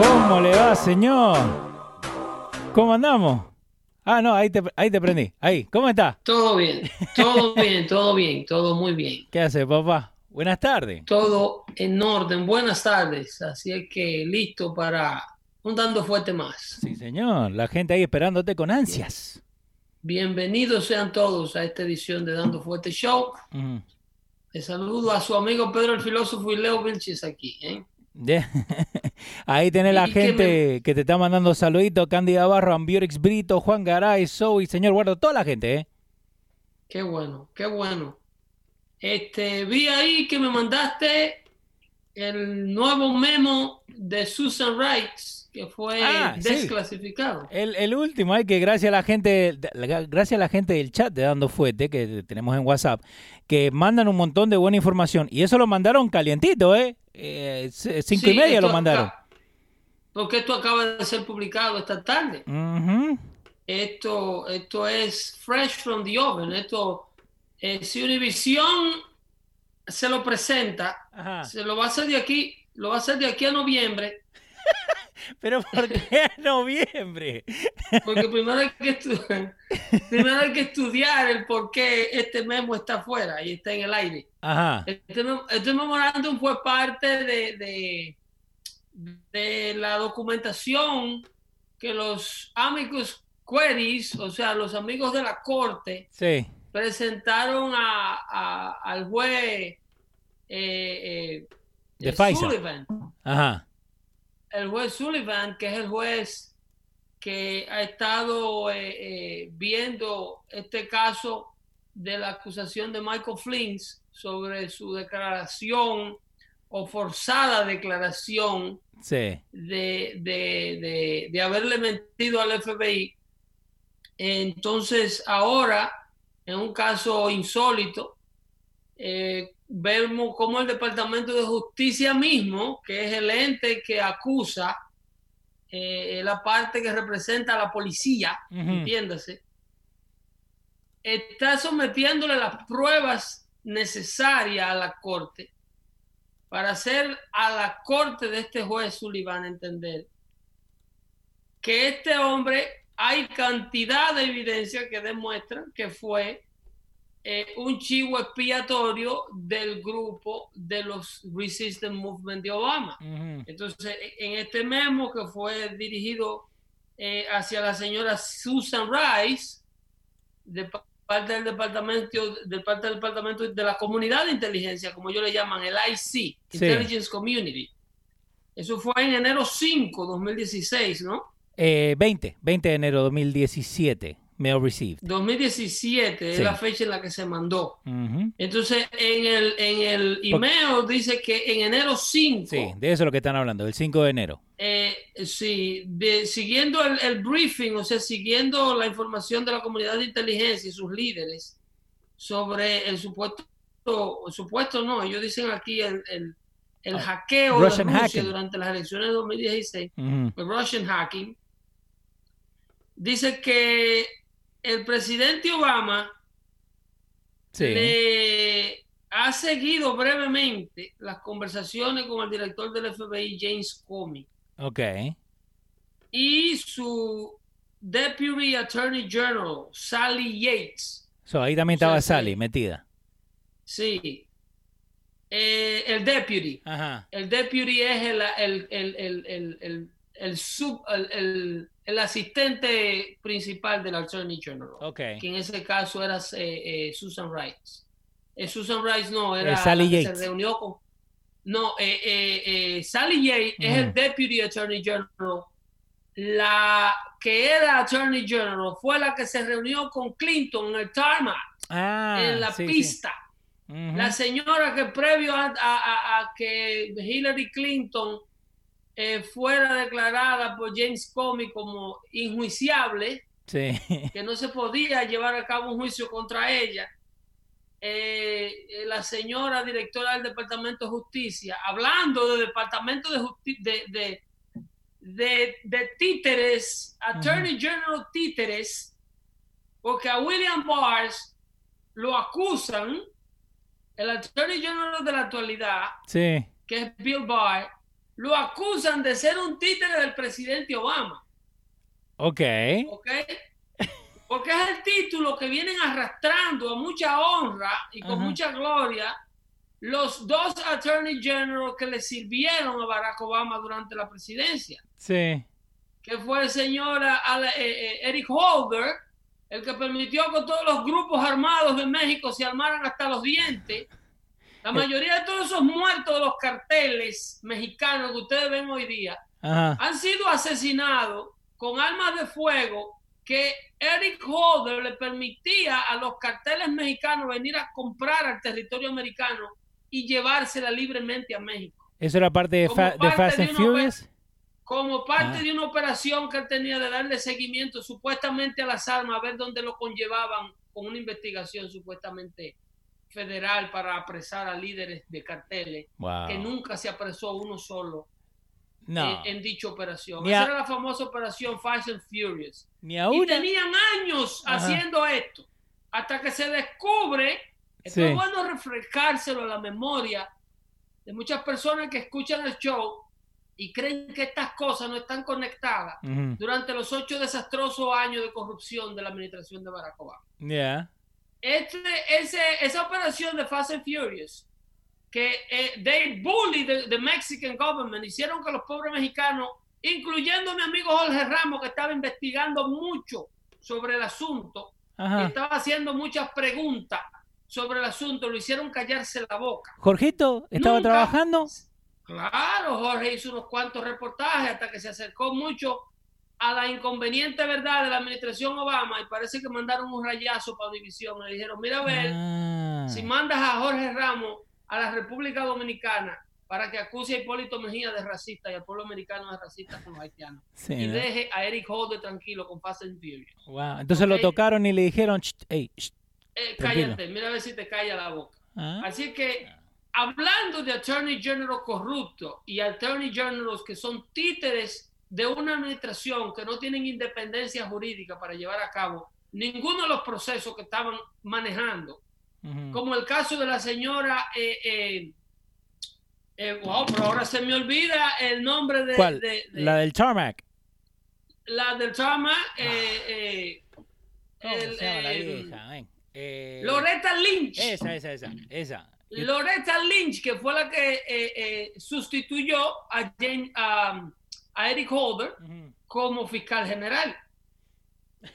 ¿Cómo le va, señor? ¿Cómo andamos? Ah, no, ahí te, ahí te prendí. Ahí, ¿cómo está? Todo bien, todo bien, todo bien, todo muy bien. ¿Qué hace, papá? Buenas tardes. Todo en orden. Buenas tardes. Así es que listo para un dando fuerte más. Sí, señor. La gente ahí esperándote con ansias. Bienvenidos sean todos a esta edición de Dando Fuerte Show. Ujú. Les saludo a su amigo Pedro el Filósofo y Leo Vilches aquí. ¿eh? De- Ahí tenés la gente que te está mandando saluditos. Candy Navarro, Ambiorix Brito, Juan Garay, Zoe, señor Guardo, toda la gente, ¿eh? Qué bueno, qué bueno. Este, vi ahí que me mandaste el nuevo memo de Susan Rice, que fue Ah, sí. desclasificado. El, el último, hay que gracias a la gente, gracias a la gente del chat de Dando Fuete que tenemos en WhatsApp, que mandan un montón de buena información. Y eso lo mandaron calientito, ¿eh? Eh, cinco Sí, y media lo mandaron. acá- porque esto acaba de ser publicado esta tarde. Esto, esto es fresh from the oven. Esto, eh, si Univision se lo presenta, Ajá. se lo va a hacer de aquí, lo va a hacer de aquí a noviembre, Pero ¿por qué en noviembre? porque primero hay que estudiar, primero hay que estudiar el por qué este memo está afuera y está en el aire. Ajá. Este, este memorándum fue parte de, de, de la documentación que los amigos queries, o sea, los amigos de la corte, Sí. presentaron a, a- al juez eh, eh, De. Sullivan, Ajá. El juez Sullivan, que es el juez que ha estado eh, eh, viendo este caso de la acusación de Michael Flynn sobre su declaración o forzada declaración Sí. de, de- de- de haberle mentido al FBI. Entonces, ahora, en un caso insólito, eh, vemos cómo el Departamento de Justicia mismo, que es el ente que acusa, eh, la parte que representa a la policía, entiéndase, está sometiéndole las pruebas necesarias a la corte para hacer a la corte de este juez Sullivan entender que este hombre hay cantidad de evidencia que demuestran que fue eh, un chivo expiatorio del grupo de los Resistance Movement de Obama. Entonces, en este memo que fue dirigido eh, hacia la señora Susan Rice, de pa- parte del departamento, de parte del departamento de la comunidad de inteligencia, como ellos le llaman, el IC, Intelligence Community. Eso fue en enero 5, 2016, ¿no? Eh, 20, 20 de enero de 2017, mail received. 2017 Sí. es la fecha en la que se mandó. Entonces, en el, en el email dice que en enero 5, Sí, de eso es lo que están hablando, el 5 de enero. eh, sí, de- siguiendo el, el briefing, o sea, siguiendo la información de la comunidad de inteligencia y sus líderes, sobre el supuesto, el supuesto no, ellos dicen aquí el, el, el Ah, hackeo de Rusia hacking. durante las elecciones de 2016, Ujú. el Russian hacking, dice que el presidente Obama Sí. le ha seguido brevemente las conversaciones con el director del FBI, James Comey, Ok. y su Deputy Attorney General, Sally Yates. So, ahí también O sea, estaba Sally metida. Sí. Eh, el Deputy. Ajá. El Deputy es el, el, el, el, el, el, el sub, el, el- asistente principal del Attorney General. Ok. que en ese caso era eh, eh, Susan Rice. Eh, Susan Rice no, era Eh, Sally Yates. se reunió con... No, eh, eh, eh, Sally Yates es el. Deputy Attorney General. La que era Attorney General fue la que se reunió con Clinton en el tarmac, Ah, en la sí, sí. pista. La señora que previo a, a- a- a que Hillary Clinton eh, fuera declarada por James Comey como injuiciable, Sí. que no se podía llevar a cabo un juicio contra ella, eh, eh, la señora directora del Departamento de Justicia, hablando del Departamento de Justicia, de, de, de, títeres, Attorney General títeres, porque a William Barr lo acusan, el Attorney General de la actualidad, Sí. que es Bill Barr, lo acusan de ser un títere del presidente Obama. Ok. ¿ok? Porque es el título que vienen arrastrando a mucha honra y con Ajá. mucha gloria los dos Attorney General que le sirvieron a Barack Obama durante la presidencia, Sí. que fue el señor Ale- eh, eh, Eric Holder, el que permitió que todos los grupos armados de México se armaran hasta los dientes. La mayoría de todos esos muertos de los carteles mexicanos que ustedes ven hoy día Ajá. han sido asesinados con armas de fuego que Eric Holder le permitía a los carteles mexicanos venir a comprar al territorio americano y llevársela libremente a México. ¿Eso era parte de, Fa- de parte Fast and Furious? Como parte Ah. de una operación que él tenía de darle seguimiento supuestamente a las armas, a ver dónde lo conllevaban con una investigación supuestamente federal para apresar a líderes de carteles, Wow. que nunca se apresó uno solo No. en, en dicha operación. Ni a- Esa era la famosa operación Fast and Furious. Ni Y aún. tenían años Ajá. haciendo esto, hasta que se descubre, Sí. es bueno refrescárselo a la memoria de muchas personas que escuchan el show y creen que estas cosas no están conectadas Ujú. durante los ocho desastrosos años de corrupción de la administración de Barack Obama. Yeah. Este, ese, esa operación de Fast and Furious, que eh, they bully the, the Mexican government, hicieron que los pobres mexicanos, incluyendo mi amigo Jorge Ramos, que estaba investigando mucho sobre el asunto, Ajá. estaba haciendo muchas preguntas sobre el asunto, lo hicieron callarse la boca. Jorgito, ¿estaba Nunca- trabajando? Claro, Jorge hizo unos cuantos reportajes hasta que se acercó mucho a la inconveniente verdad de la administración Obama y parece que mandaron un rayazo para División. Le dijeron, mira a ver, Ah. si mandas a Jorge Ramos a la República Dominicana para que acuse a Hipólito Mejía de racista y al pueblo americano de racista con los haitianos. Sí, y ¿no? deje a Eric Holder tranquilo con Fast and Furious. Wow. Entonces lo tocaron y le dijeron, "Cht, ey, cht". Eh, cállate, mira a ver si te calla la boca. Ah. Así que, hablando de Attorney General corrupto y Attorney Generals que son títeres de una administración que no tienen independencia jurídica para llevar a cabo ninguno de los procesos que estaban manejando, como el caso de la señora, eh, eh, eh, wow, pero ahora se me olvida el nombre de, ¿Cuál? de- de- La del tarmac. la del trama, eh, eh, ¿Cómo el, se llama la vieja? Ven. Loretta Lynch. Esa, esa, esa. Esa. Loretta Lynch, que fue la que sustituyó a, Jane- a- a Eric Holder como fiscal general.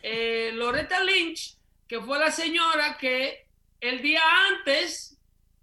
Eh, Loretta Lynch, que fue la señora que el día antes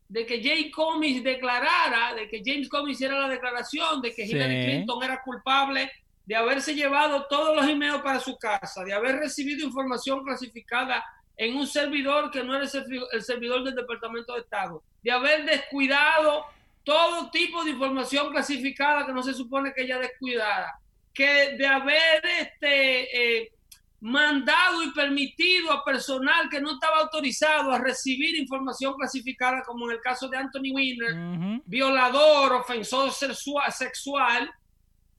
de que James Comey declarara, de que James Comey hiciera la declaración de que Sí. Hillary Clinton era culpable de haberse llevado todos los emails para su casa, de haber recibido información clasificada en un servidor que no era el servidor del Departamento de Estado, de haber descuidado todo tipo de información clasificada que no se supone que ella descuidara, que de haber este, eh, mandado y permitido a personal que no estaba autorizado a recibir información clasificada, como en el caso de Anthony Weiner, violador, ofensor sexua- sexual,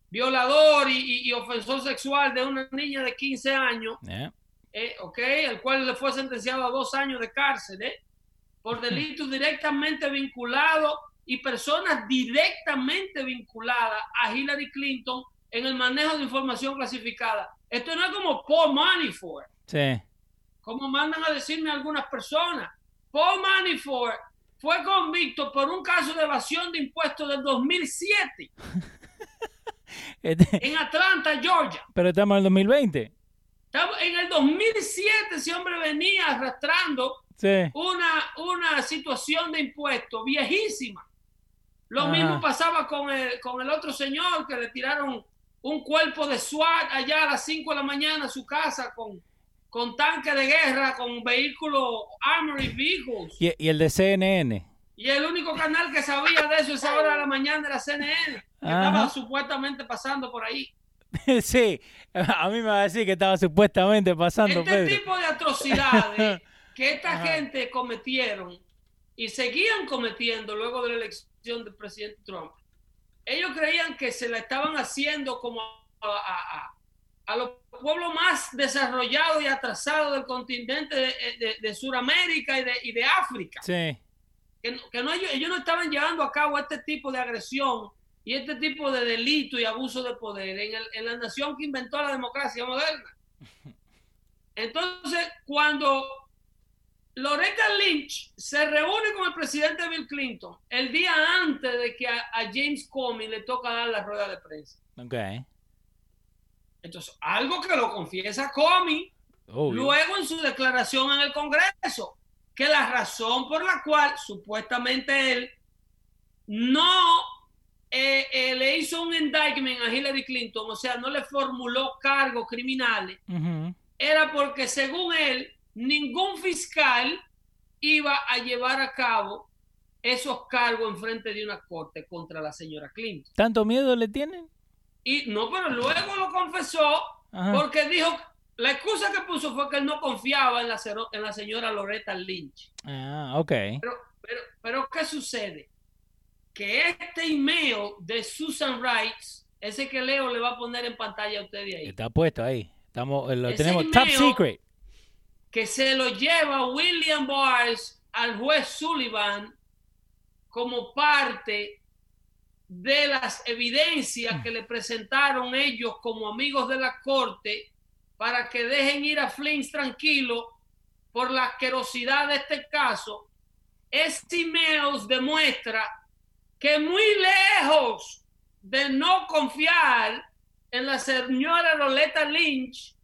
violador y, ofensor sexual de una niña de 15 años, Yeah. eh, ok, el cual le fue sentenciado a dos años de cárcel, eh, por delitos directamente vinculados y personas directamente vinculadas a Hillary Clinton en el manejo de información clasificada. Esto no es como Paul Manafort, Sí. como mandan a decirme algunas personas. Paul Manafort fue convicto por un caso de evasión de impuestos del 2007 Este- en Atlanta, Georgia. pero estamos en el 2020. Estamos- En el 2007 ese hombre venía arrastrando Sí. una, una situación de impuestos viejísima. Lo Ajá. mismo pasaba con el, con el otro señor que le tiraron un cuerpo de SWAT allá a las 5 de la mañana a su casa con, con tanque de guerra, con vehículos, armory vehicles. Y, y el de CNN. Y el único canal que sabía de eso esa hora de la mañana era CNN, que Ajá. estaba supuestamente pasando por ahí. sí. A mí me va a decir que estaba supuestamente pasando, Este Pedro. tipo de atrocidades que esta Ajá. gente cometieron y seguían cometiendo luego de la elección del presidente Trump, ellos creían que se la estaban haciendo como a, a- a- los pueblos más desarrollados y atrasados del continente de, de- de Sudamérica y de, y de África. Sí. Que, que no, ellos, ellos no estaban llevando a cabo este tipo de agresión y este tipo de delito y abuso de poder en, el- en la nación que inventó la democracia moderna. Entonces, cuando Loretta Lynch se reúne con el presidente Bill Clinton el día antes de que a, a James Comey le toca dar la rueda de prensa. Ok. Entonces, algo que lo confiesa Comey luego en su declaración en el Congreso, que la razón por la cual supuestamente él no eh, eh, le hizo un indictment a Hillary Clinton, o sea, no le formuló cargos criminales, era porque según él, ningún fiscal iba a llevar a cabo esos cargos en frente de una corte contra la señora Clinton. ¿Tanto miedo le tienen? Y no, pero luego lo confesó Ajá. porque dijo, la excusa que puso fue que él no confiaba en la, en la señora Loretta Lynch. Ah, ok. Pero, pero, pero, ¿qué sucede? Que este email de Susan Rice, ese que Leo le va a poner en pantalla a usted de ahí, Está puesto ahí. Estamos, eh, lo Ese tenemos top secret. Que se lo lleva William Barnes al juez Sullivan como parte de las evidencias que le presentaron ellos como amigos de la corte para que dejen ir a Flynn tranquilo por la asquerosidad de este caso. Este email demuestra que muy lejos de no confiar en la señora Loretta Lynch,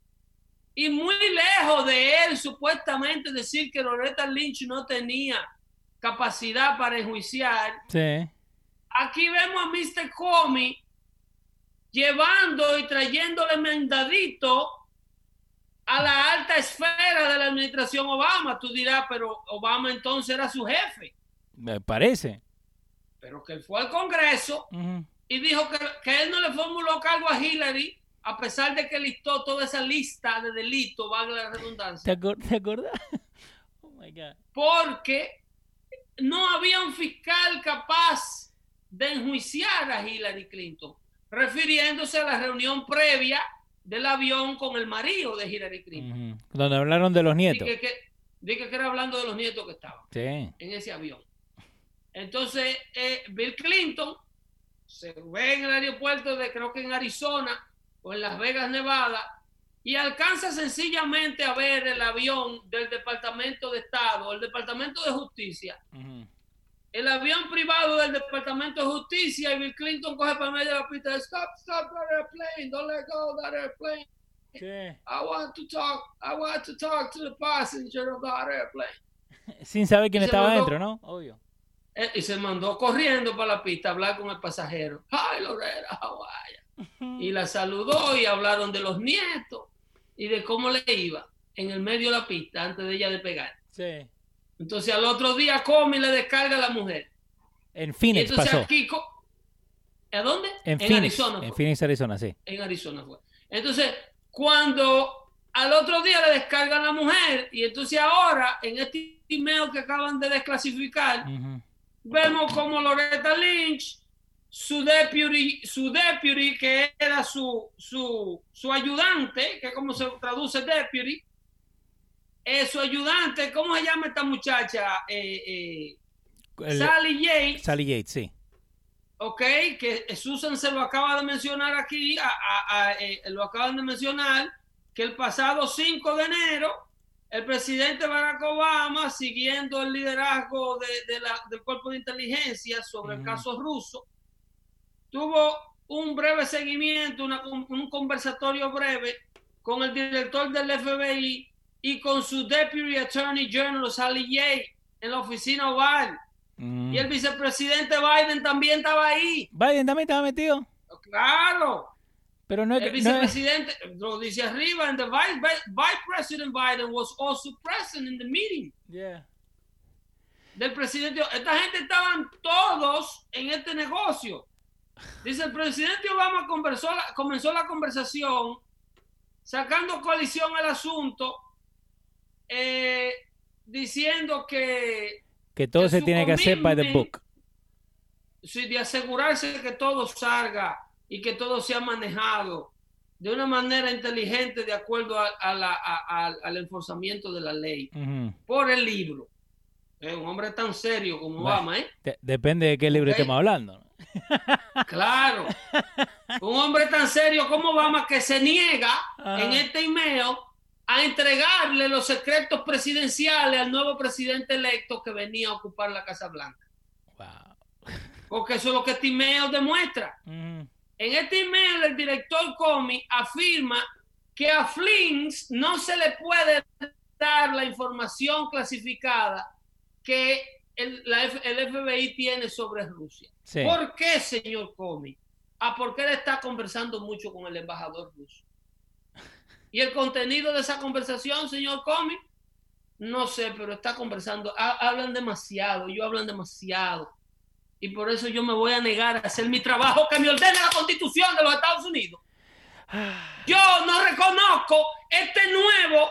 y muy lejos de él supuestamente decir que Loretta Lynch no tenía capacidad para enjuiciar, Sí. aquí vemos a Mr. Comey llevando y trayéndole mandadito a la alta esfera de la administración Obama. Tú dirás, pero Obama entonces era su jefe, Me parece. pero que él fue al Congreso Ujú. y dijo que, que él no le formuló cargo a Hillary, a pesar de que listó toda esa lista de delitos, valga la redundancia. ¿Te, acordás? Oh my God. porque no había un fiscal capaz de enjuiciar a Hillary Clinton, refiriéndose a la reunión previa del avión con el marido de Hillary Clinton. Donde hablaron de los nietos. Dije que, dije que era hablando de los nietos que estaban Sí. en ese avión. Entonces, eh, Bill Clinton se ve en el aeropuerto de, creo que en Arizona en Las Vegas, Nevada, y alcanza sencillamente a ver el avión del Departamento de Estado, el Departamento de Justicia, el avión privado del Departamento de Justicia, y Bill Clinton coge para medio de la pista, stop, stop that airplane, don't let go of that airplane. I want to talk, I want to talk to the passenger of that airplane. Sin saber quién Y estaba mandó- dentro, ¿no? Obvio. Eh, y se mandó corriendo para la pista a hablar con el pasajero. How are you?" Y la saludó y hablaron de los nietos y de cómo le iba en el medio de la pista antes de ella de pegar. Sí. Entonces al otro día come y le descarga a la mujer. En Y Phoenix entonces pasó. aquí, ¿a dónde? En, Phoenix. Arizona. En fue. Phoenix, Arizona, sí. En Arizona fue. Entonces, cuando al otro día le descargan a la mujer y entonces ahora en este email que acaban de desclasificar, vemos como Loretta Lynch, su deputy, su deputy que era su, su, su ayudante, que como se traduce deputy, eh, su ayudante, ¿cómo se llama esta muchacha? Eh, eh, Sally Yates. Sally Yates, sí. Ok, que Susan se lo acaba de mencionar aquí, lo acaban de mencionar que el pasado 5 de enero el presidente Barack Obama, siguiendo el liderazgo de, la, del cuerpo de inteligencia sobre el caso ruso, tuvo un breve seguimiento, un conversatorio breve con el director del FBI y con su Deputy Attorney General, Sally Yates, en la oficina Oval. Y el vicepresidente Biden también estaba ahí. ¿Biden también estaba metido? Claro. Pero no el vicepresidente, lo dice arriba, and the vice, vice president Biden was also present in the meeting. Yeah. Del presidente, esta gente estaban todos en este negocio. Dice el presidente Obama conversó comenzó la conversación sacando coalición al asunto, eh, diciendo que que todo se tiene que hacer by the book. Sí, de asegurarse que todo salga y que todo sea manejado de una manera inteligente de acuerdo al enforzamiento de la ley por el libro. Es un hombre tan serio como Obama, ¿eh? depende de qué libro estemos hablando. Claro. un hombre tan serio como Obama que se niega en este email a entregarle los secretos presidenciales al nuevo presidente electo que venía a ocupar la Casa Blanca. Porque eso es lo que este email demuestra. En este email el director Comey afirma que a Flins no se le puede dar la información clasificada que el, FBI tiene sobre Rusia. ¿Por qué, señor Comey? Ah, porque él está conversando mucho con el embajador ruso. ¿Y el contenido de esa conversación, señor Comey? No sé, pero está conversando. hablan demasiado, ellos hablan demasiado y por eso yo me voy a negar a hacer mi trabajo que me ordena la constitución de los Estados Unidos. Yo no reconozco este nuevo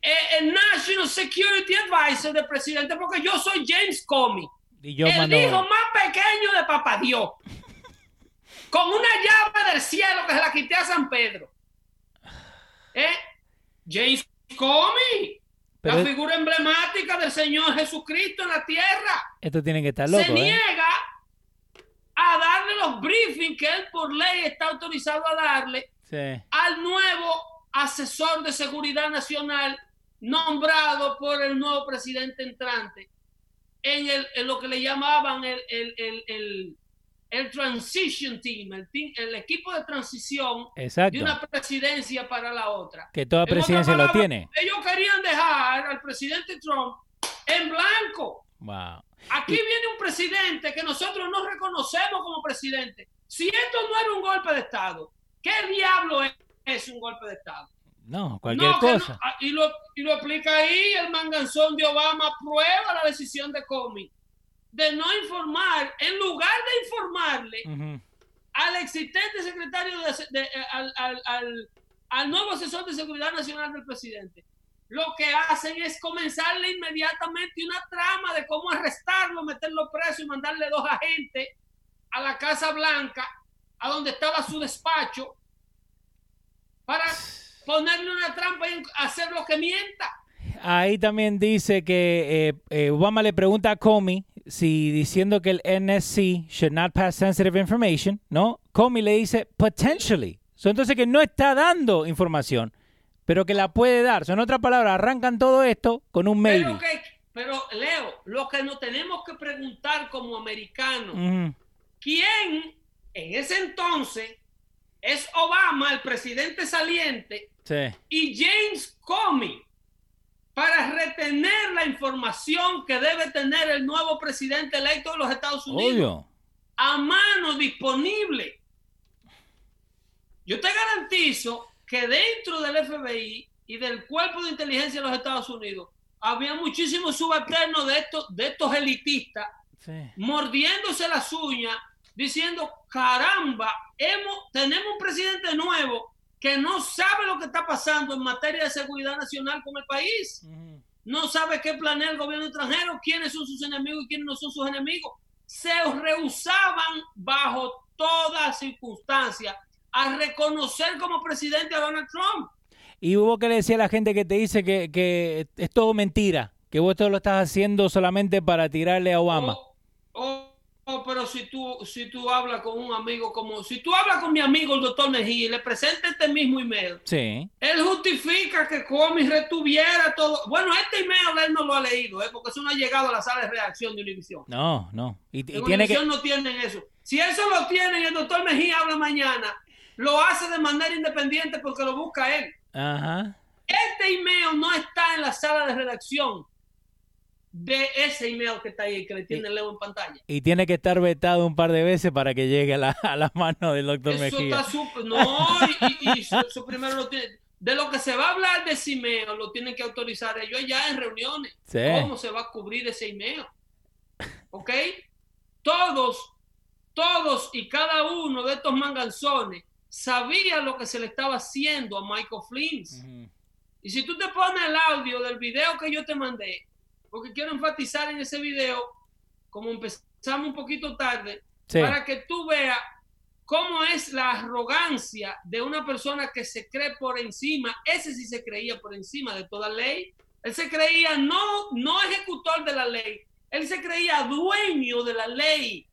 eh, el National Security Advisor del presidente porque yo soy James Comey, el hijo más pequeño de Papá Dios, con una llave del cielo que se la quité a San Pedro. ¿Eh? James Comey, la figura emblemática del Señor Jesucristo en la tierra. Esto tiene que estar loco. Se ¿eh? niega a darle los briefings que él por ley está autorizado a darle al nuevo asesor de seguridad nacional nombrado por el nuevo presidente entrante en, el, en lo que le llamaban el, el el transition team, el, equipo de transición de una presidencia para la otra. Que toda presidencia lo tiene. Ellos querían dejar al presidente Trump en blanco. Aquí viene un presidente que nosotros no reconocemos como presidente. Si esto no era un golpe de Estado, ¿qué diablo es, un golpe de Estado? No, cualquier cosa. Ah, y, lo, y lo explica ahí, el manganzón de Obama aprueba la decisión de Comey de no informar, en lugar de informarle al existente secretario de, eh, al, nuevo asesor de seguridad nacional del presidente, lo que hacen es comenzarle inmediatamente una trama de cómo arrestarlo, meterlo preso y mandarle dos agentes a la Casa Blanca, a donde estaba su despacho, para ponerle una trampa y hacer lo que mienta. Ahí también dice que eh, eh, Obama le pregunta a Comey si diciendo que el NSC should not pass sensitive information, ¿no? Comey le dice potentially. entonces que no está dando información, pero que la puede dar. Son en otras palabras, arrancan todo esto con un maybe. Pero, Leo, lo que nos tenemos que preguntar como americanos, ¿quién en ese entonces es Obama, el presidente saliente, y James Comey? para retener la información que debe tener el nuevo presidente electo de los Estados Unidos a mano disponible. Yo te garantizo que dentro del FBI y del cuerpo de inteligencia de los Estados Unidos había muchísimos subalternos de estos, de estos elitistas mordiéndose las uñas, diciendo, caramba, hemos, tenemos un presidente nuevo que no sabe lo que está pasando en materia de seguridad nacional con el país. No sabe qué planea el gobierno extranjero, quiénes son sus enemigos y quiénes no son sus enemigos. Se rehusaban bajo toda circunstancia a reconocer como presidente a Donald Trump. Y hubo que le decía a la gente que te dice que, que es todo mentira, que vos todo lo estás haciendo solamente para tirarle a Obama. Oh, oh, pero si tú, si tú hablas con un amigo como, si tú hablas con mi amigo el doctor Mejía y le presenta este mismo email, sí. él justifica que Comi retuviera todo. Bueno, este email él no lo ha leído, ¿eh? porque eso no ha llegado a la sala de reacción de Univision. No, no. Y, y En tiene que... Univision no tienen eso. Si eso lo tienen, el doctor Mejía habla mañana, lo hace de manera independiente porque lo busca él. Ajá. Este email no está en la sala de redacción de ese email que está ahí, que le tiene Leo en pantalla. Y tiene que estar vetado un par de veces para que llegue a la, a la mano del doctor Eso Mejía. está súper. No, y, y- y eso, eso primero lo tiene. De lo que se va a hablar de ese email, lo tienen que autorizar ellos ya en reuniones. Sí. ¿Cómo se va a cubrir ese email? ¿Ok? Todos, todos y cada uno de estos manganzones sabía lo que se le estaba haciendo a Michael Flynn. Y si tú te pones el audio del video que yo te mandé, porque quiero enfatizar en ese video, como empezamos un poquito tarde, Sí. para que tú veas cómo es la arrogancia de una persona que se cree por encima, ese sí se creía por encima de toda ley, él se creía no, no ejecutor de la ley, él se creía dueño de la ley.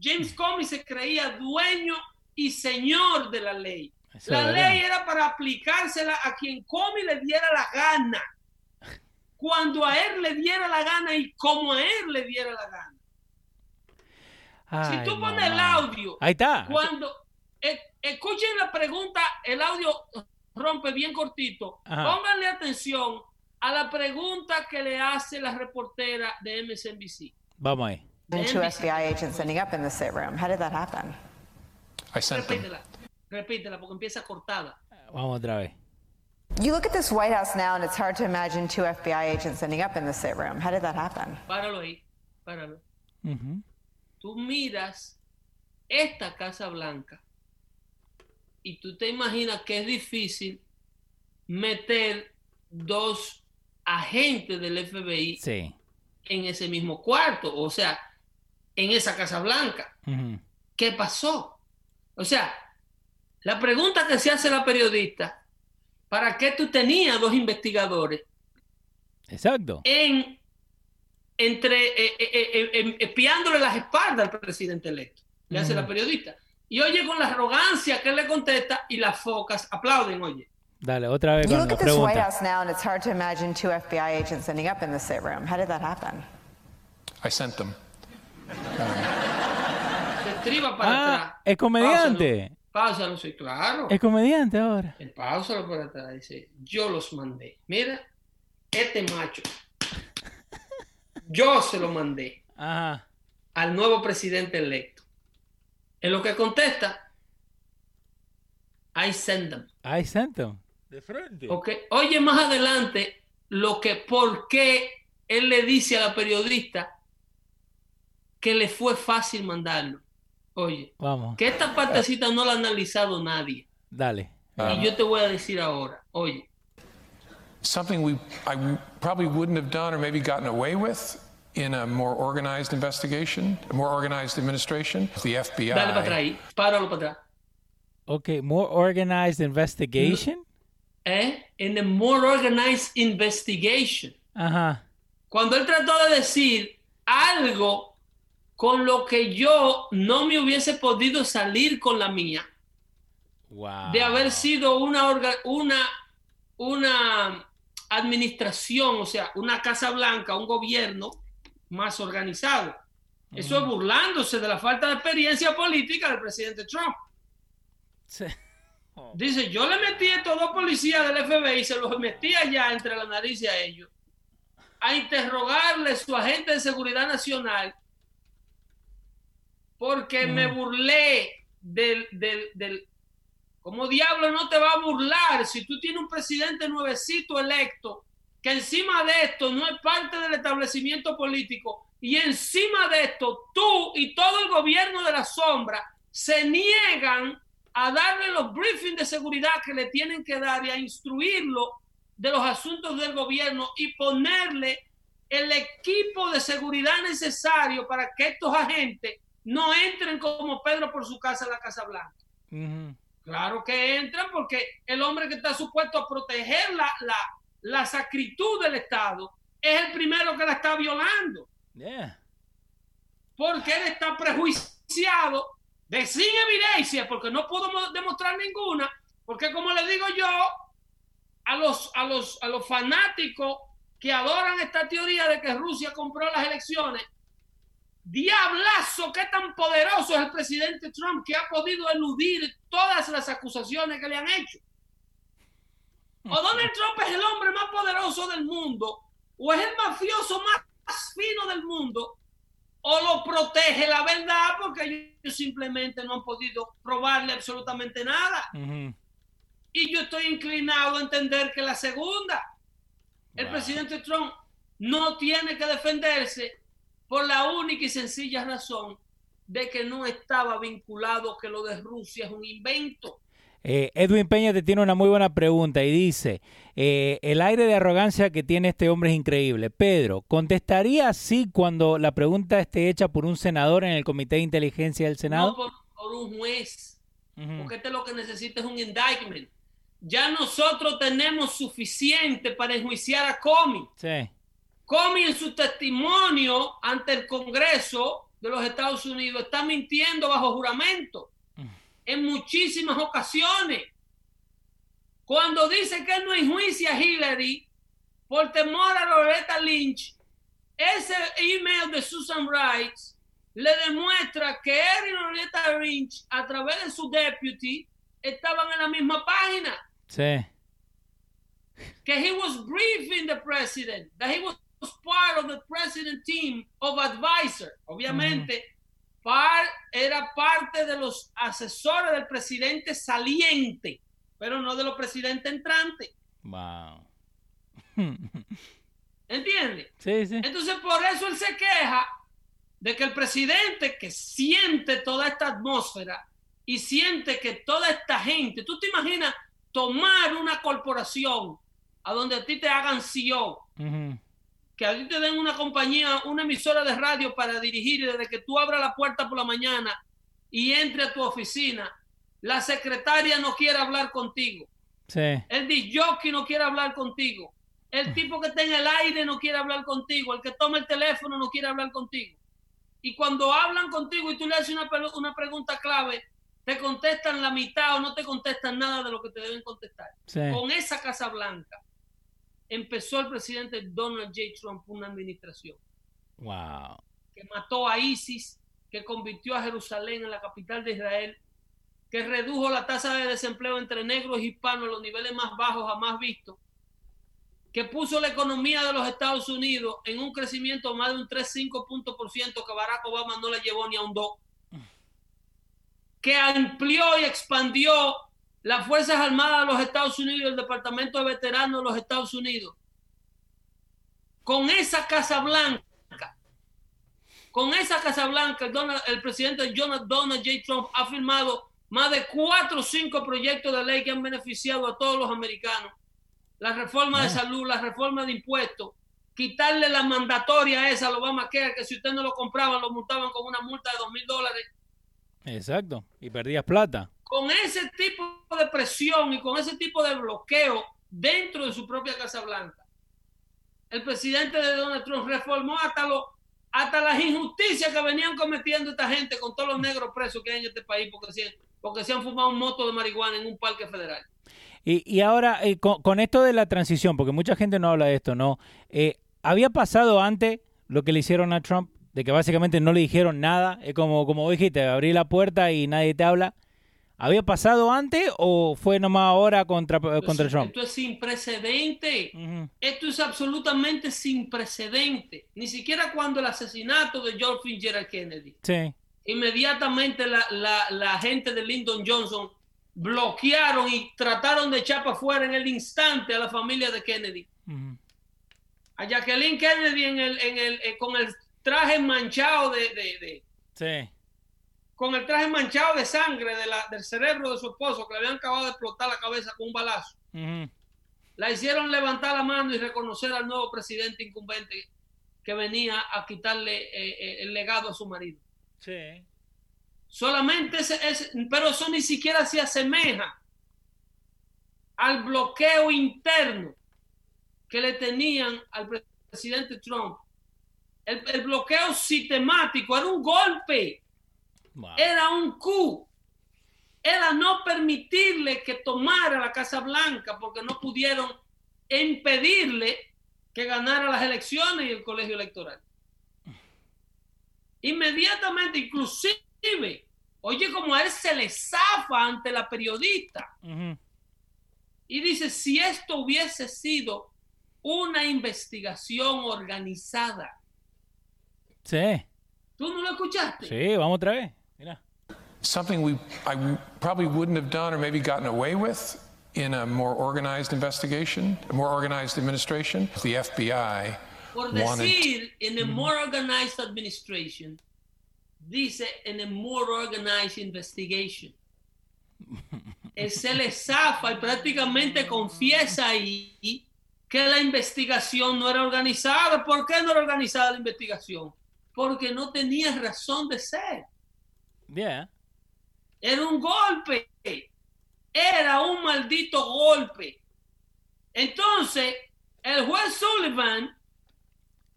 James Comey se creía dueño y señor de la ley. Eso La ley era para aplicársela a quien Comey le diera la gana. Cuando a él le diera la gana y como a él le diera la gana. Ay, si tú pones el audio, Ahí está. cuando eh, escuchen la pregunta, el audio rompe bien cortito. Ajá. Pónganle atención a la pregunta que le hace la reportera de MSNBC. Vamos ahí. and two FBI agents ending up in the sit room. How did that happen? I sent them. Repítela, repítela porque empieza cortada. Vamos otra vez. You look at this White House now, and it's hard to imagine two FBI agents ending up in the sit room. How did that happen? Páralo ahí, páralo. Ujú. tú miras esta Casa Blanca y tú te imaginas que es difícil meter dos agentes del FBI Sí. en ese mismo cuarto, o sea, en esa Casa Blanca. Ujú. ¿Qué pasó? O sea, la pregunta que se hace la periodista, ¿para qué tú tenías dos investigadores Exacto. en entre eh, eh, eh, eh, espiándole las espaldas al presidente electo, le hace Ujú. la periodista. Y oye con la arrogancia que él le contesta y las focas aplauden, oye. Dale, otra vez You look at this White pregunta. House now, and it's hard to imagine two FBI agents ending up in the sit room. How did that happen? I sent them. Se estriba para Ah, atrás. es comediante. Páusalo, sí, claro. Es comediante ahora. El páusalo para atrás. Dice, yo los mandé. Mira, este macho. Yo se lo mandé Ajá. al nuevo presidente electo. En lo que contesta, I send them. I sent him. De frente. Ok, Oye más adelante lo que, por qué él le dice a la periodista que le fue fácil mandarlo. Oye, Vamos. que esta partecita no la ha analizado nadie. Dale. Y yo te voy a decir ahora, oye, Something we I probably wouldn't have done or maybe gotten away with in a more organized investigation, a more organized administration. The FBI. dale para atrás ahí, páralo para atrás. Ok, more organized investigation. ¿Eh? In a more organized investigation. Ajá. Cuando él trató de decir algo con lo que yo no me hubiese podido salir con la mía, Wow. de haber sido una, orga- una, una administración, o sea, una Casa Blanca, un gobierno más organizado. Eso es burlándose de la falta de experiencia política del presidente Trump. Sí. Dice, yo le metí a estos dos policías del FBI y se los metí allá entre la nariz y a ellos a interrogarle su agente de seguridad nacional porque me burlé del, del, del... ¿Cómo diablo no te va a burlar si tú tienes un presidente nuevecito electo que encima de esto no es parte del establecimiento político y encima de esto tú y todo el gobierno de la sombra se niegan a darle los briefings de seguridad que le tienen que dar y a instruirlo de los asuntos del gobierno y ponerle el equipo de seguridad necesario para que estos agentes no entren como Pedro por su casa a la Casa Blanca. Claro que entran porque el hombre que está supuesto a proteger la, la, la sacritud del Estado es el primero que la está violando. Porque él está prejuiciado de sin evidencia, porque no puedo demostrar ninguna, porque como le digo yo a los, a los, a los fanáticos que adoran esta teoría de que Rusia compró las elecciones, diablazo, qué tan poderoso es el presidente Trump que ha podido eludir todas las acusaciones que le han hecho. O Donald Trump es el hombre más poderoso del mundo, o es el mafioso más fino del mundo, o lo protege la verdad porque ellos simplemente no han podido probarle absolutamente nada. Y yo estoy inclinado a entender que la segunda, el presidente Trump no tiene que defenderse por la única y sencilla razón de que no estaba vinculado que lo de Rusia es un invento. Eh, Edwin Peña te tiene una muy buena pregunta y dice, eh, el aire de arrogancia que tiene este hombre es increíble. Pedro, ¿contestaría así cuando la pregunta esté hecha por un senador en el Comité de Inteligencia del Senado? No por, un juez, porque este lo que necesita es un indictment. Ya nosotros tenemos suficiente para enjuiciar a Comey. Sí. Comey en su testimonio ante el Congreso de los Estados Unidos está mintiendo bajo juramento en muchísimas ocasiones. Cuando dice que no enjuicia a Hillary por temor a Loretta Lynch, ese email de Susan Rice le demuestra que él y Loretta Lynch, a través de su deputy, estaban en la misma página. Sí. Que he was briefing the president, that he was part of the president team of advisor. Obviamente, era parte de los asesores del presidente saliente, pero no de los presidentes entrantes. Wow. ¿Entiendes? Sí, sí. Entonces, por eso él se queja de que el presidente que siente toda esta atmósfera y siente que toda esta gente, tú te imaginas tomar una corporación a donde a ti te hagan CEO, que a ti te den una compañía, una emisora de radio para dirigir desde que tú abras la puerta por la mañana y entre a tu oficina, la secretaria no quiere hablar contigo. Sí. El disjockey no quiere hablar contigo. El tipo que está en el aire no quiere hablar contigo. El que toma el teléfono no quiere hablar contigo. Y cuando hablan contigo y tú le haces una, una pregunta clave, te contestan la mitad o no te contestan nada de lo que te deben contestar. Con esa Casa Blanca empezó el presidente Donald J. Trump una administración. Wow. Que mató a ISIS, que convirtió a Jerusalén en la capital de Israel, que redujo la tasa de desempleo entre negros y hispanos a los niveles más bajos jamás vistos, que puso la economía de los Estados Unidos en un crecimiento más de un 3-5 puntos por ciento que Barack Obama no le llevó ni a un 2, que amplió y expandió las Fuerzas Armadas de los Estados Unidos y el Departamento de Veteranos de los Estados Unidos, con esa Casa Blanca, con esa Casa Blanca, el, presidente Donald, Donald J. Trump ha firmado más de cuatro o cinco proyectos de ley que han beneficiado a todos los americanos. La reforma de salud, la reforma de impuestos, quitarle la mandatoria esa a Obamacare, que si usted no lo compraba, lo multaban con una multa de dos mil dólares. Exacto, y perdías plata con ese tipo de presión y con ese tipo de bloqueo dentro de su propia Casa Blanca, el presidente de Donald Trump reformó hasta, lo, hasta las injusticias que venían cometiendo esta gente con todos los negros presos que hay en este país porque se, porque se han fumado un moto de marihuana en un parque federal. Y, y ahora, eh, con, esto de la transición, porque mucha gente no habla de esto, ¿no? Eh, ¿Había pasado antes lo que le hicieron a Trump? De que básicamente no le dijeron nada. Es como, como dijiste, abrí la puerta y nadie te habla. ¿Había pasado antes o fue nomás ahora contra, contra Trump? Esto es sin precedente. Esto es absolutamente sin precedente. Ni siquiera cuando el asesinato de George Fitzgerald Kennedy. Sí. Inmediatamente la, la, gente de Lyndon Johnson bloquearon y trataron de echar para afuera en el instante a la familia de Kennedy. A Jacqueline Kennedy en el, en el, eh, con el traje manchado de, de, sí con el traje manchado de sangre de la, del cerebro de su esposo, que le habían acabado de explotar la cabeza con un balazo. Ujú. La hicieron levantar la mano y reconocer al nuevo presidente incumbente que venía a quitarle eh, eh, el legado a su marido. Sí. Solamente ese, ese- pero eso ni siquiera se asemeja al bloqueo interno que le tenían al pre- presidente Trump. El, el bloqueo sistemático era un golpe, Wow. era un coup. Era no permitirle que tomara la Casa Blanca porque no pudieron impedirle que ganara las elecciones y el colegio electoral. Inmediatamente, inclusive, oye, como a él se le zafa ante la periodista y dice, si esto hubiese sido una investigación organizada, Sí. ¿tú no lo escuchaste? Sí, vamos otra vez. Mira. Something we I probably wouldn't have done or maybe gotten away with in a more organized investigation, a more organized administration. The FBI Por wanted decir, in a more organized administration, dice in a more organized investigation. Él se le zafa y prácticamente confiesa ahí que la investigación no era organizada. ¿Por qué no era organizada la investigación? Porque no tenía razón de ser. Yeah. Era un golpe. Era un maldito golpe. Entonces, el juez Sullivan,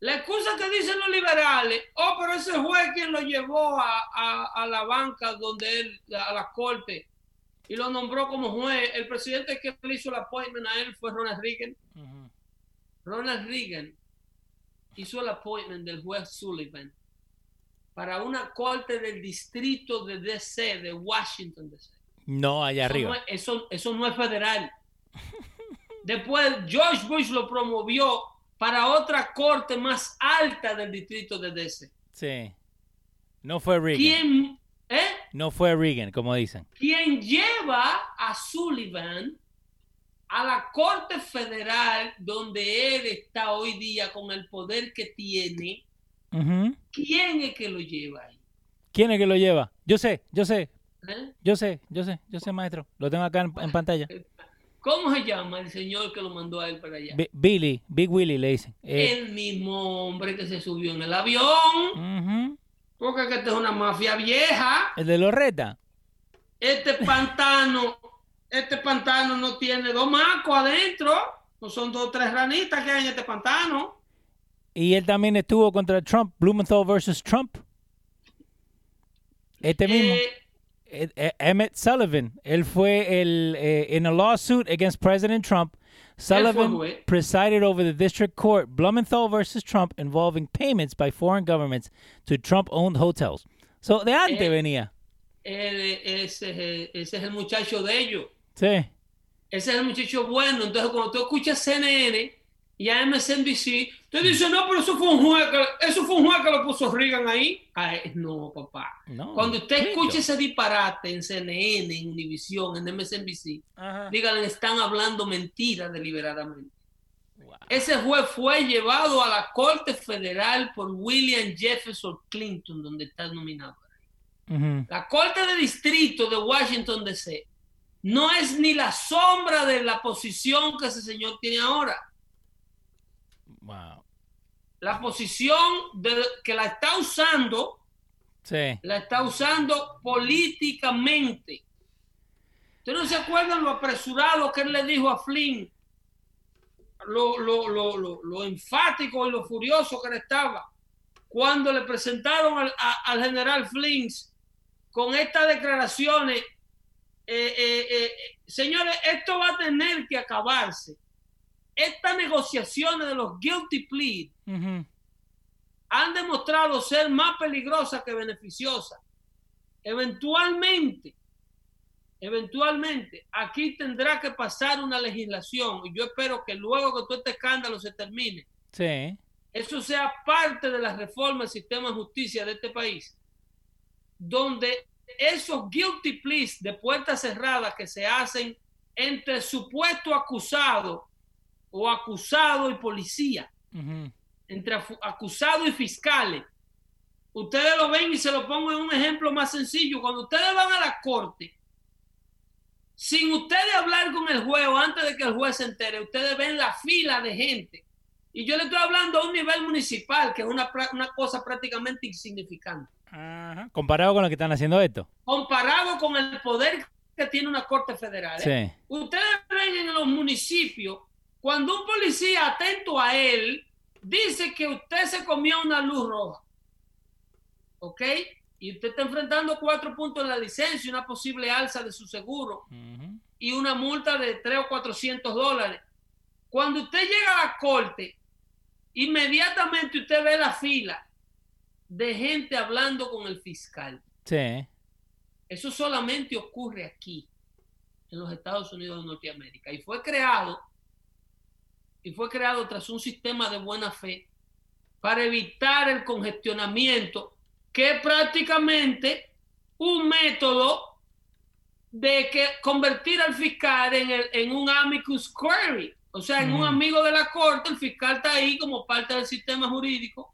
la excusa que dicen los liberales, oh, pero ese juez quien lo llevó a, a- a la banca donde él, a la corte, y lo nombró como juez. El presidente que le hizo el appointment a él fue Ronald Reagan. Ronald Reagan hizo el appointment del juez Sullivan para una corte del distrito de DC, de Washington DC. No, allá no, arriba. es, eso, eso no es federal. Después George Bush lo promovió para otra corte más alta del distrito de DC. Sí. No fue Reagan. ¿Quién, eh? No fue Reagan, como dicen. quien lleva a Sullivan a la Corte Federal donde él está hoy día con el poder que tiene, ¿quién es que lo lleva ahí? ¿Quién es que lo lleva? Yo sé, yo sé, ¿Eh? yo sé, yo sé, yo sé, maestro. Lo tengo acá en, en pantalla. ¿Cómo se llama el señor que lo mandó a él para allá? Bi- Billy, Big Willy le dicen. Eh, el mismo hombre que se subió en el avión, ujú. porque es que esta es una mafia vieja. El de Loretta. Este pantano, este pantano no tiene dos macos adentro, no son dos o tres ranitas que hay en este pantano. Y él también estuvo contra Trump, Blumenthal versus Trump. Este mismo, Eh, eh, eh, Emmett Sullivan, él fue el, eh, in a lawsuit against President Trump. Sullivan presided over the district court Blumenthal versus Trump involving payments by foreign governments to Trump-owned hotels. So, de antes Eh. venía. él- ese, es ese es el muchacho de ellos. Sí. Ese es el muchacho bueno. Entonces, cuando tú escuchas CNN y a MSNBC, tú dices, no, pero eso fue un juez que, eso fue un juez que lo puso Reagan ahí. Ay, no, papá. No, Cuando usted escuche ese disparate en CNN, en Univision, en MSNBC, Ajá. díganle, están hablando mentiras deliberadamente. Wow. Ese juez fue llevado a la Corte Federal por William Jefferson Clinton, donde está nominado. La Corte de Distrito de Washington, D.C. no es ni la sombra de la posición que ese señor tiene ahora. Wow. La posición de- que la está usando, Sí. la está usando políticamente. ¿Ustedes no se acuerdan lo apresurado que él le dijo a Flynn? Lo, lo, lo, lo, lo enfático y lo furioso que él estaba cuando le presentaron al, a- al general Flynn con estas declaraciones. eh, eh, eh, señores, esto va a tener que acabarse. Estas negociaciones de los guilty pleas han demostrado ser más peligrosas que beneficiosas. Eventualmente, eventualmente, aquí tendrá que pasar una legislación y yo espero que luego que todo este escándalo se termine, Sí. eso sea parte de la reforma del sistema de justicia de este país, donde esos guilty pleas de puertas cerradas que se hacen entre supuesto acusado o acusado y policía, entre acusados y fiscales, Ustedes lo ven y se lo pongo en un ejemplo más sencillo. Cuando ustedes van a la corte, sin ustedes hablar con el juez o antes de que el juez se entere, ustedes ven la fila de gente. Y yo le estoy hablando a un nivel municipal, que es una, una cosa prácticamente insignificante. Comparado con lo que están haciendo esto. Comparado con el poder que tiene una corte federal. ¿eh? Sí. Ustedes ven en los municipios, cuando un policía atento a él dice que usted se comió una luz roja, ¿ok? Y usted está enfrentando cuatro puntos en la licencia, una posible alza de su seguro y una multa de 3 o 400 dólares. Cuando usted llega a la corte, inmediatamente usted ve la fila de gente hablando con el fiscal. Sí. Eso solamente ocurre aquí, en los Estados Unidos de Norteamérica. Y fue creado, y fue creado tras un sistema de buena fe para evitar el congestionamiento, que es prácticamente un método de que convertir al fiscal en, el, en un amicus query, o sea, en un amigo de la corte, el fiscal está ahí como parte del sistema jurídico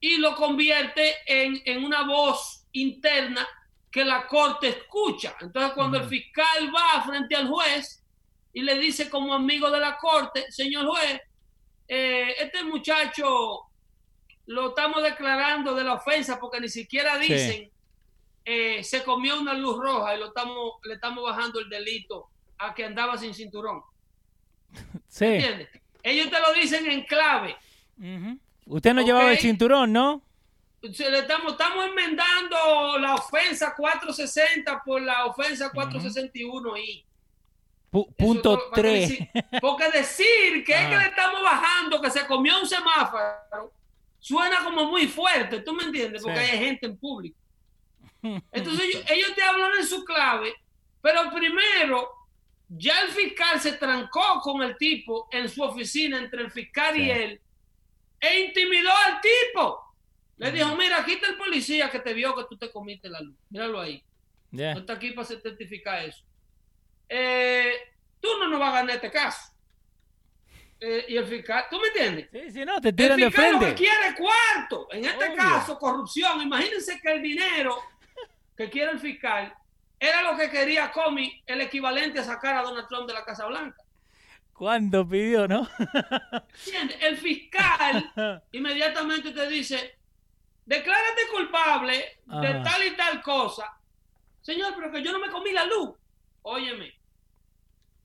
y lo convierte en, en una voz interna que la corte escucha. Entonces, cuando el fiscal va frente al juez y le dice como amigo de la corte, señor juez, eh, este muchacho lo estamos declarando de la ofensa porque ni siquiera dicen eh, se comió una luz roja y lo estamos, le estamos bajando el delito a que andaba sin cinturón. Sí. ¿Entiendes? Ellos te lo dicen en clave. Usted no llevaba el cinturón, ¿no? Se le estamos, estamos enmendando la ofensa 460 por la ofensa 461 y punto 3. porque decir que es que Ah. le estamos bajando, que se comió un semáforo, suena como muy fuerte, ¿tú me entiendes? Porque Sí. hay gente en público. Entonces ellos, ellos te hablan en su clave, pero primero ya el fiscal se trancó con el tipo en su oficina entre el fiscal y él e intimidó al tipo. Le dijo, mira, aquí está el policía que te vio que tú te comiste la luz. Míralo ahí. Ya. No está aquí para certificar eso. Eh, tú no nos vas a ganar este caso. Eh, y el fiscal, ¿tú me entiendes? Sí, sí, no, te El tiran de fiscal lo que quiere cuarto. En este Obvio. caso, corrupción. Imagínense que el dinero que quiere el fiscal era lo que quería Comey, el equivalente a sacar a Donald Trump de la Casa Blanca. ¿Cuánto pidió, no? ¿Entiendes? El fiscal inmediatamente te dice, declárate culpable de Ajá. tal y tal cosa. Señor, pero que yo no me comí la luz. Óyeme,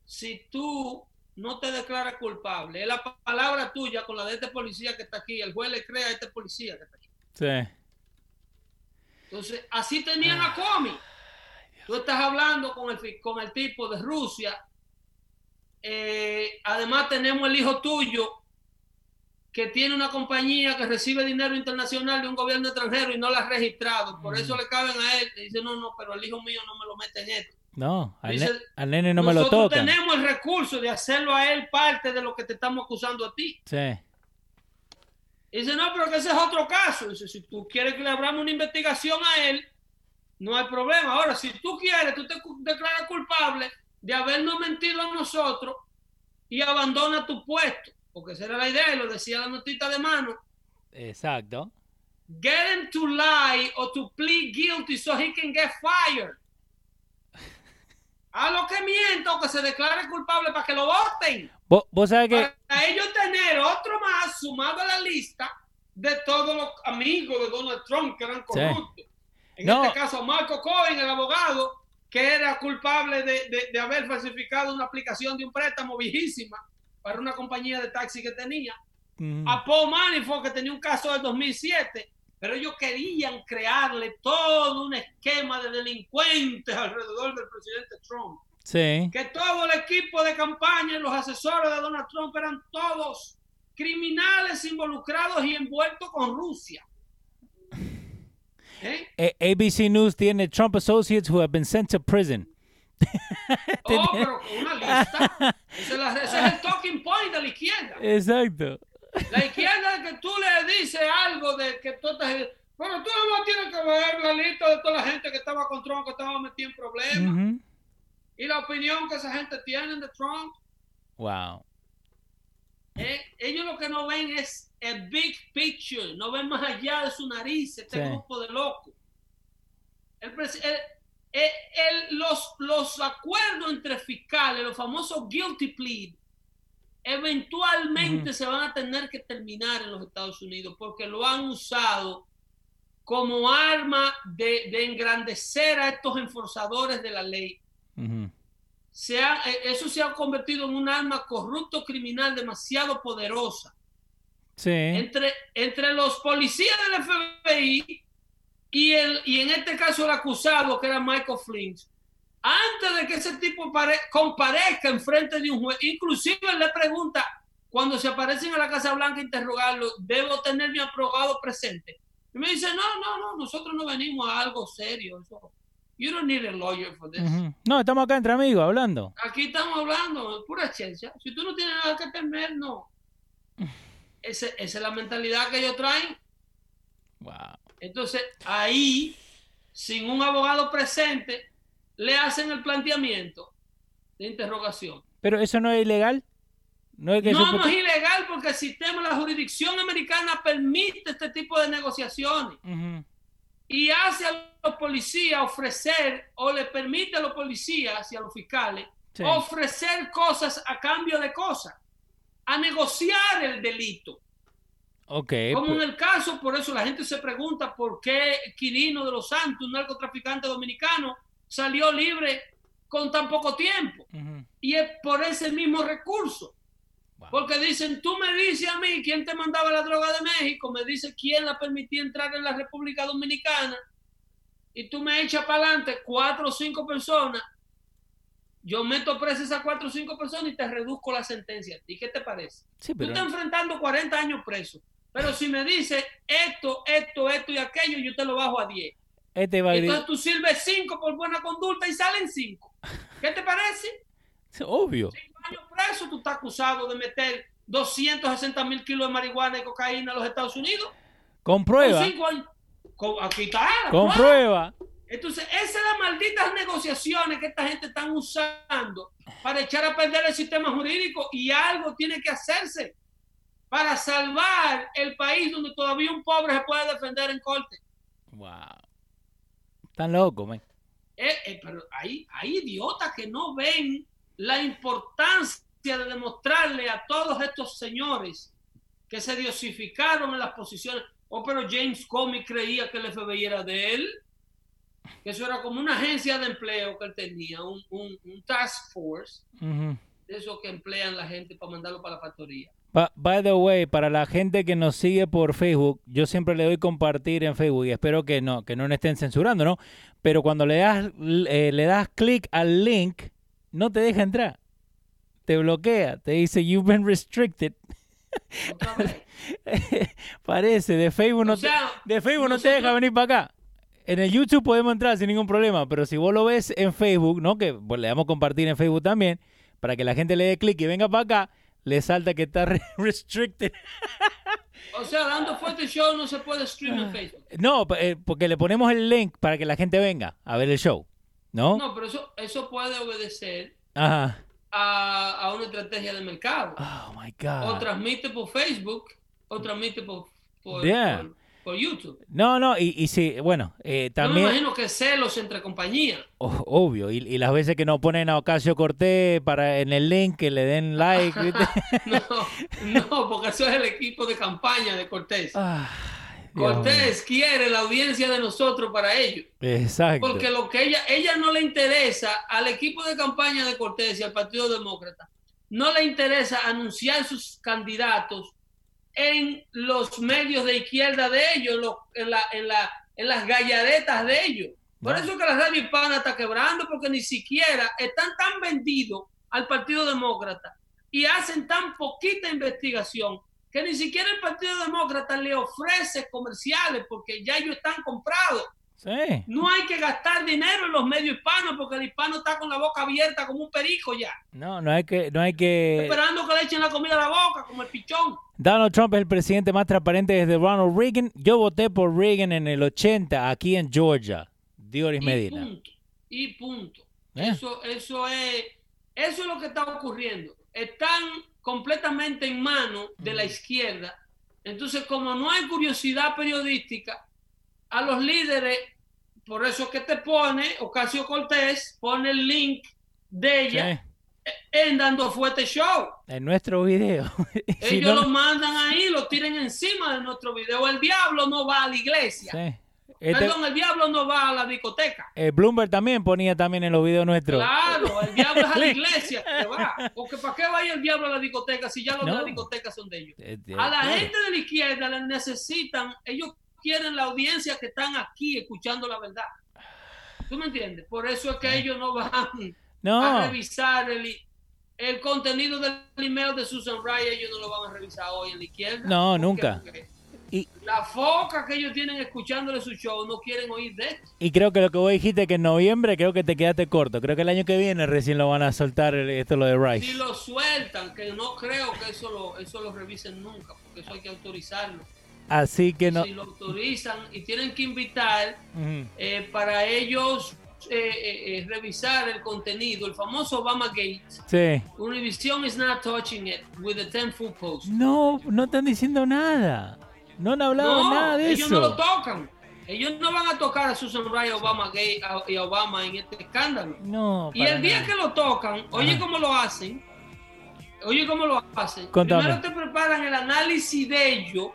si tú no te declaras culpable, es la pa- palabra tuya con la de este policía que está aquí. El juez le cree a este policía que está aquí. Sí. Entonces, así tenían a Comey. Tú estás hablando con el, con el tipo de Rusia. Eh, además, tenemos el hijo tuyo que tiene una compañía que recibe dinero internacional de un gobierno extranjero y no la ha registrado. Por eso le caben a él. Y dice, no, no, pero el hijo mío no me lo mete en esto. No, al, Dice, ne- al nene no me lo Nosotros tocan. tenemos el recurso de hacerlo a él parte de lo que te estamos acusando a ti. Sí. Y dice, no, pero que ese es otro caso. Dice, si tú quieres que le abramos una investigación a él, no hay problema. Ahora, si tú quieres, tú te declaras culpable de habernos mentido a nosotros y abandona tu puesto. Porque esa era la idea, y lo decía la notita de mano. Exacto. Get him to lie or to plead guilty so he can get fired. A lo que mienta o que se declare culpable para que lo voten. Vos, sabés que... Para ellos tener otro más sumado a la lista de todos los amigos de Donald Trump que eran corruptos. En No. este caso, Marco Cohen, el abogado, que era culpable de, de- de haber falsificado una aplicación de un préstamo viejísima para una compañía de taxi que tenía. Mm, A Paul Manafort, que tenía un caso del 2007. Pero ellos querían crearle todo un esquema de delincuentes alrededor del presidente Trump sí. que todo el equipo de campaña y los asesores de Donald Trump eran todos criminales involucrados y envueltos con Rusia. ¿Eh? ABC News tiene Trump associates who have been sent to prison. Oh, pero con una lista. Ese es el talking point de la izquierda. Exacto. La izquierda que tú le dices algo de que tú estás... Pero tú no tienes que ver la lista de toda la gente que estaba con Trump, que estaba metida en problemas. Y la opinión que esa gente tiene de Trump. Wow. Eh, ellos lo que no ven es a big picture, no ven más allá de su nariz, este Sí. grupo de locos. El el- el- el- los, los acuerdos entre fiscales, los famosos guilty plea, eventualmente se van a tener que terminar en los Estados Unidos porque lo han usado como arma de, de engrandecer a estos enforzadores de la ley. Ujú. Se ha- eh, eso se ha convertido en un arma corrupto criminal demasiado poderosa Sí. entre, entre los policías del FBI y, el, y en este caso el acusado, que era Michael Flynn, antes de que ese tipo pare- comparezca en frente de un juez, inclusive le pregunta, cuando se aparecen a la Casa Blanca interrogarlo, ¿debo tener mi abogado presente? Y me dice, no, no, no, nosotros no venimos a algo serio. Eso. You don't need a lawyer for this. No, estamos acá entre amigos hablando. Aquí estamos hablando pura ciencia. Si tú no tienes nada que temer, no. Ese- esa es la mentalidad que ellos traen. Wow. Entonces, ahí, sin un abogado presente, le hacen el planteamiento de interrogación. Pero eso no es ilegal. No es que No, es ilegal porque el sistema, la jurisdicción americana permite este tipo de negociaciones y hace a los policías ofrecer o le permite a los policías y a los fiscales Sí. ofrecer cosas a cambio de cosas, a negociar el delito. Ok. Como en pues- el caso, por eso la gente se pregunta por qué Quirino de los Santos, un narcotraficante dominicano, salió libre con tan poco tiempo. Y es por ese mismo recurso. Wow. Porque dicen, tú me dices a mí quién te mandaba la droga de México, me dice quién la permitía entrar en la República Dominicana, y tú me echas para adelante cuatro o cinco personas, yo meto preso a esas cuatro o cinco personas y te reduzco la sentencia. ¿Y qué te parece? Sí, Tú estás enfrentando 40 años preso. Pero si me dices esto, esto, esto y aquello, yo te lo bajo a 10. Este va a Entonces tú sirves 5 por buena conducta y salen 5. ¿Qué te parece? Obvio. 5 años preso, tú estás acusado de meter 260 mil kilos de marihuana y cocaína a los Estados Unidos. Con Con cinco años. Con- aquí está. la Con prueba. prueba. Entonces, esas son las malditas negociaciones que esta gente están usando para echar a perder el sistema jurídico y algo tiene que hacerse para salvar el país donde todavía un pobre se puede defender en corte. Wow. Están locos, man. Eh, eh, pero hay, hay idiotas que no ven la importancia de demostrarle a todos estos señores que se diosificaron en las posiciones. Oh, pero James Comey creía que el FBI era de él, que eso era como una agencia de empleo que él tenía, un, un- un task force, de esos que emplean la gente para mandarlo para la factoría. By the way, para la gente que nos sigue por Facebook, yo siempre le doy compartir en Facebook y espero que no, que no nos estén censurando, ¿no? Pero cuando le das, eh, le das clic al link, no te deja entrar. Te bloquea, te dice you've been restricted. Parece, de Facebook no O sea, te, de Facebook no te deja venir para acá. En el YouTube podemos entrar sin ningún problema, pero si vos lo ves en Facebook, ¿no? Que pues, le damos compartir en Facebook también, para que la gente le dé clic y venga para acá, le salta que está re- restricted. O sea, dando fuerte show no se puede stream en Facebook. No, eh, porque le ponemos el link para que la gente venga a ver el show, ¿no? No, pero eso, eso puede obedecer Ajá. a, a una estrategia de mercado. Oh my O God. transmite por Facebook, o transmite por, por, Yeah. por- por YouTube. No, no, y, y sí, bueno, eh, Yo me también, imagino que celos entre compañías. o- obvio, y, y las veces que nos ponen a Ocasio Cortés para en el link que le den like. No, no, porque eso es el equipo de campaña de Cortés. Dios Cortés quiere la audiencia de nosotros para ello. mío. Exacto. Porque lo que ella, ella no le interesa al equipo de campaña de Cortés y al Partido Demócrata, no le interesa anunciar sus candidatos en los medios de izquierda de ellos, lo- en, la, en, la, en las gallaretas de ellos. Por eso es que la radio hispana está quebrando, porque ni siquiera están tan vendidos al Partido Demócrata y hacen tan poquita investigación que ni siquiera el Partido Demócrata le ofrece comerciales porque ya ellos están comprados. Sí. No hay que gastar dinero en los medios hispanos porque el hispano está con la boca abierta como un perico ya, No, no hay que, no hay que. esperando que le echen la comida a la boca como el pichón. Donald Trump es el presidente más transparente desde Ronald Reagan. Yo voté por Reagan en el 80 aquí en Georgia. Dioris Medina. punto. Y punto. Eh. Eso, eso es, eso es lo que está ocurriendo. Están completamente en manos de la izquierda Entonces, como no hay curiosidad periodística, a los líderes, por eso es que te pone, Ocasio Cortés, pone el link de ella en Dando Fuerte Show. En nuestro video. Si Ellos no- lo mandan ahí, lo tiran encima de nuestro video. El diablo no va a la iglesia. Sí. Este- Perdón, el diablo no va a la discoteca. eh, Bloomberg también ponía también en los videos nuestros. Claro, el diablo es a la iglesia que va. Porque ¿para qué va a ir el diablo a la discoteca si ya los de No. la discoteca son de ellos? Eh, A la gente de la izquierda le necesitan, ellos quieren la audiencia que están aquí escuchando la verdad. ¿Tú me entiendes? Por eso es que ellos no van a No, revisar el, el contenido del email de Susan Rice, ellos no lo van a revisar hoy en la izquierda. No, ¿Por qué? nunca. Porque Y- la foca que ellos tienen escuchándole su show no quieren oír de esto. y creo que lo que vos dijiste que en noviembre creo que te quedaste corto. Creo que el año que viene recién lo van a soltar el- esto lo de Si Rice. lo sueltan, que no creo que eso lo, eso lo revisen nunca, porque eso hay que autorizarlo. Así que no. Si lo autorizan y tienen que invitar eh, para ellos eh, eh, eh, revisar el contenido, el famoso Obama Gate, Sí. Univision is not touching it with the 10 full post. No, no están diciendo nada. No han hablado No, nada de ellos eso. no lo tocan. Ellos no van a tocar a Susan Rice, Obama Gate a- y a Obama en este escándalo. No, Y el día nada. que lo tocan, oye Ajá. cómo lo hacen. Oye cómo lo hacen. Contame. Primero te preparan el análisis de ello,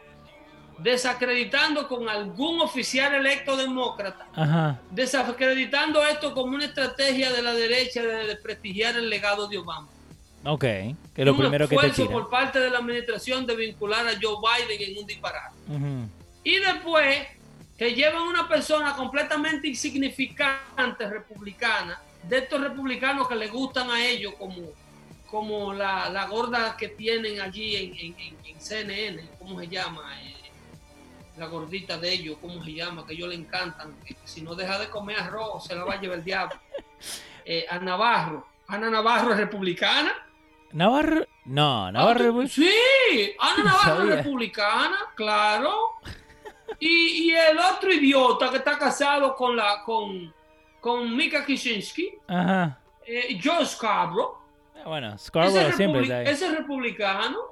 desacreditando con algún oficial electo demócrata, Ajá. desacreditando esto como una estrategia de la derecha de desprestigiar el legado de Obama. Ok. Que es lo un primero que te esfuerzo tira. por parte de la administración de vincular a Joe Biden en un disparate. Y después que llevan una persona completamente insignificante republicana, de estos republicanos que les gustan a ellos, como, como la, la gorda que tienen allí en- en CNN, ¿cómo se llama? La gordita de ellos, ¿cómo se llama? Que ellos le encantan. que si no deja de comer arroz, se la va a llevar el diablo. Eh, a Navarro. Ana Navarro es republicana. Navarro. No, Navarro. Ah, Sí, Ana Navarro es republicana, claro. Y, y el otro idiota que está casado con la con, con Mika Kicinski, Ajá. eh, Joe Scarborough, Bueno, ese, Scarborough siempre está ahí. ese es republicano.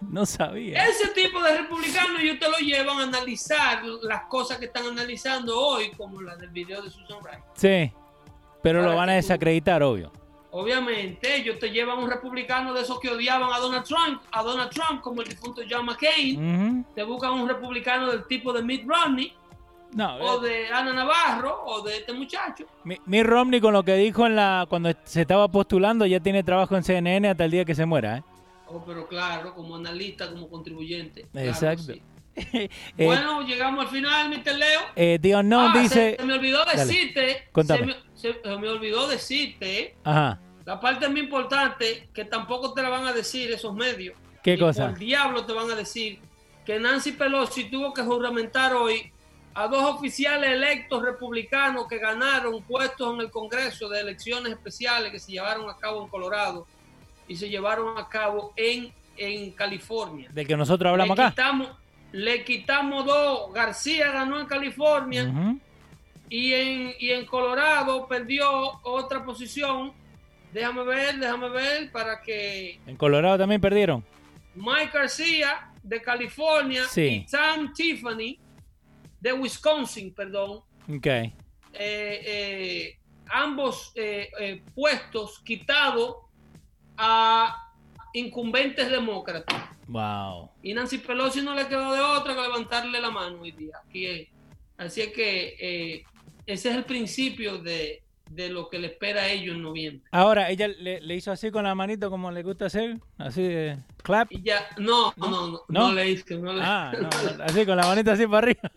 No, sabía. Ese tipo de republicano ellos te lo llevan a analizar las cosas que están analizando hoy, como la del video de Susan Rice. Sí. Pero lo van a tú- desacreditar, obvio. Obviamente, ellos te llevan un republicano de esos que odiaban a Donald Trump, a Donald Trump, como el difunto John McCain. Te buscan un republicano del tipo de Mitt Romney No, o eh, de Ana Navarro o de este muchacho. mi, mi Romney con lo que dijo en la cuando se estaba postulando ya tiene trabajo en CNN hasta el día que se muera, ¿eh? Oh, pero claro, como analista, como contribuyente. Exacto. sí. Eh, Bueno, llegamos al final, Mr. Leo. eh, Dios no Ah, dice. se, se me olvidó Dale. decirte, Contame. se me, se- se me olvidó decirte, Ajá. la parte muy importante que tampoco te la van a decir esos medios. ¿Qué cosa? Por diablo te van a decir que Nancy Pelosi tuvo que juramentar hoy a dos oficiales electos republicanos que ganaron puestos en el Congreso de elecciones especiales que se llevaron a cabo en Colorado y se llevaron a cabo en, en California. Del que nosotros hablamos le acá. Quitamos, le quitamos dos. García ganó en California y, en, y en Colorado perdió otra posición. Déjame ver, déjame ver para que En Colorado también perdieron. Mike García de California Sí. y Sam Tiffany de Wisconsin, perdón, Ok. eh, eh, ambos eh, puestos quitados a incumbentes demócratas. Wow. Y Nancy Pelosi no le quedó de otra que levantarle la mano hoy día. Aquí es. Así es que eh, ese es el principio de, de lo que le espera a ellos en noviembre. Ahora, ella le, le hizo así con la manito como le gusta hacer. Así de clap. Y ya, no, no, no, no, ¿No? le hice, no le- Ah, no, así con la manita así para arriba.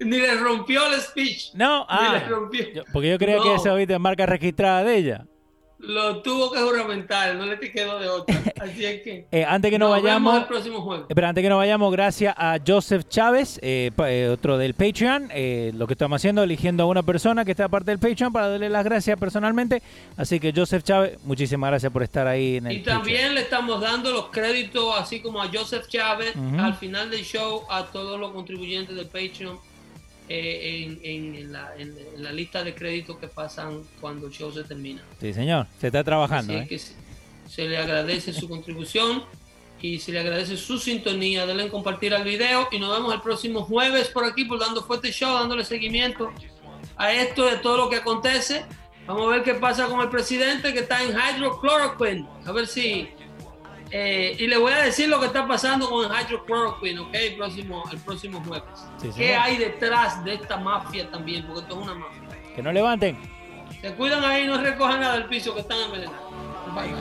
ni le rompió el speech. No, Ni le ah. rompió. yo- porque yo creía que eso es marca registrada de ella. Lo tuvo que juramentar, no le te quedó de otra. Así es que. Eh, antes que nos nos vayamos, el próximo jueves. Espera, antes que nos vayamos, gracias a Joseph Chávez, eh, eh, otro del Patreon. eh, lo que estamos haciendo, eligiendo a una persona que está parte del Patreon para darle las gracias personalmente. Así que Joseph Chávez, muchísimas gracias por estar ahí en el Y Patreon. también le estamos dando los créditos, así como a Joseph Chávez, al final del show, a todos los contribuyentes del Patreon, eh, en, en- la, en- en la lista de créditos que pasan cuando el show se termina. Sí, señor, se está trabajando. Así ¿eh? que se, se le agradece su contribución. y se le agradece su sintonía. Denle en compartir al video y nos vemos el próximo jueves por aquí por Dando Fuerte Show, dándole seguimiento a esto y a todo lo que acontece. Vamos a ver qué pasa con el presidente que está en hydrochloroquine. A ver si. Eh, y le voy a decir lo que está pasando con el hydrochloroquine, ¿ok? El próximo, el próximo jueves. ¿Qué hay detrás de esta mafia también? Porque esto es una mafia. Que no levanten. Se cuidan ahí, no recojan nada del piso que están envenenados. Bye.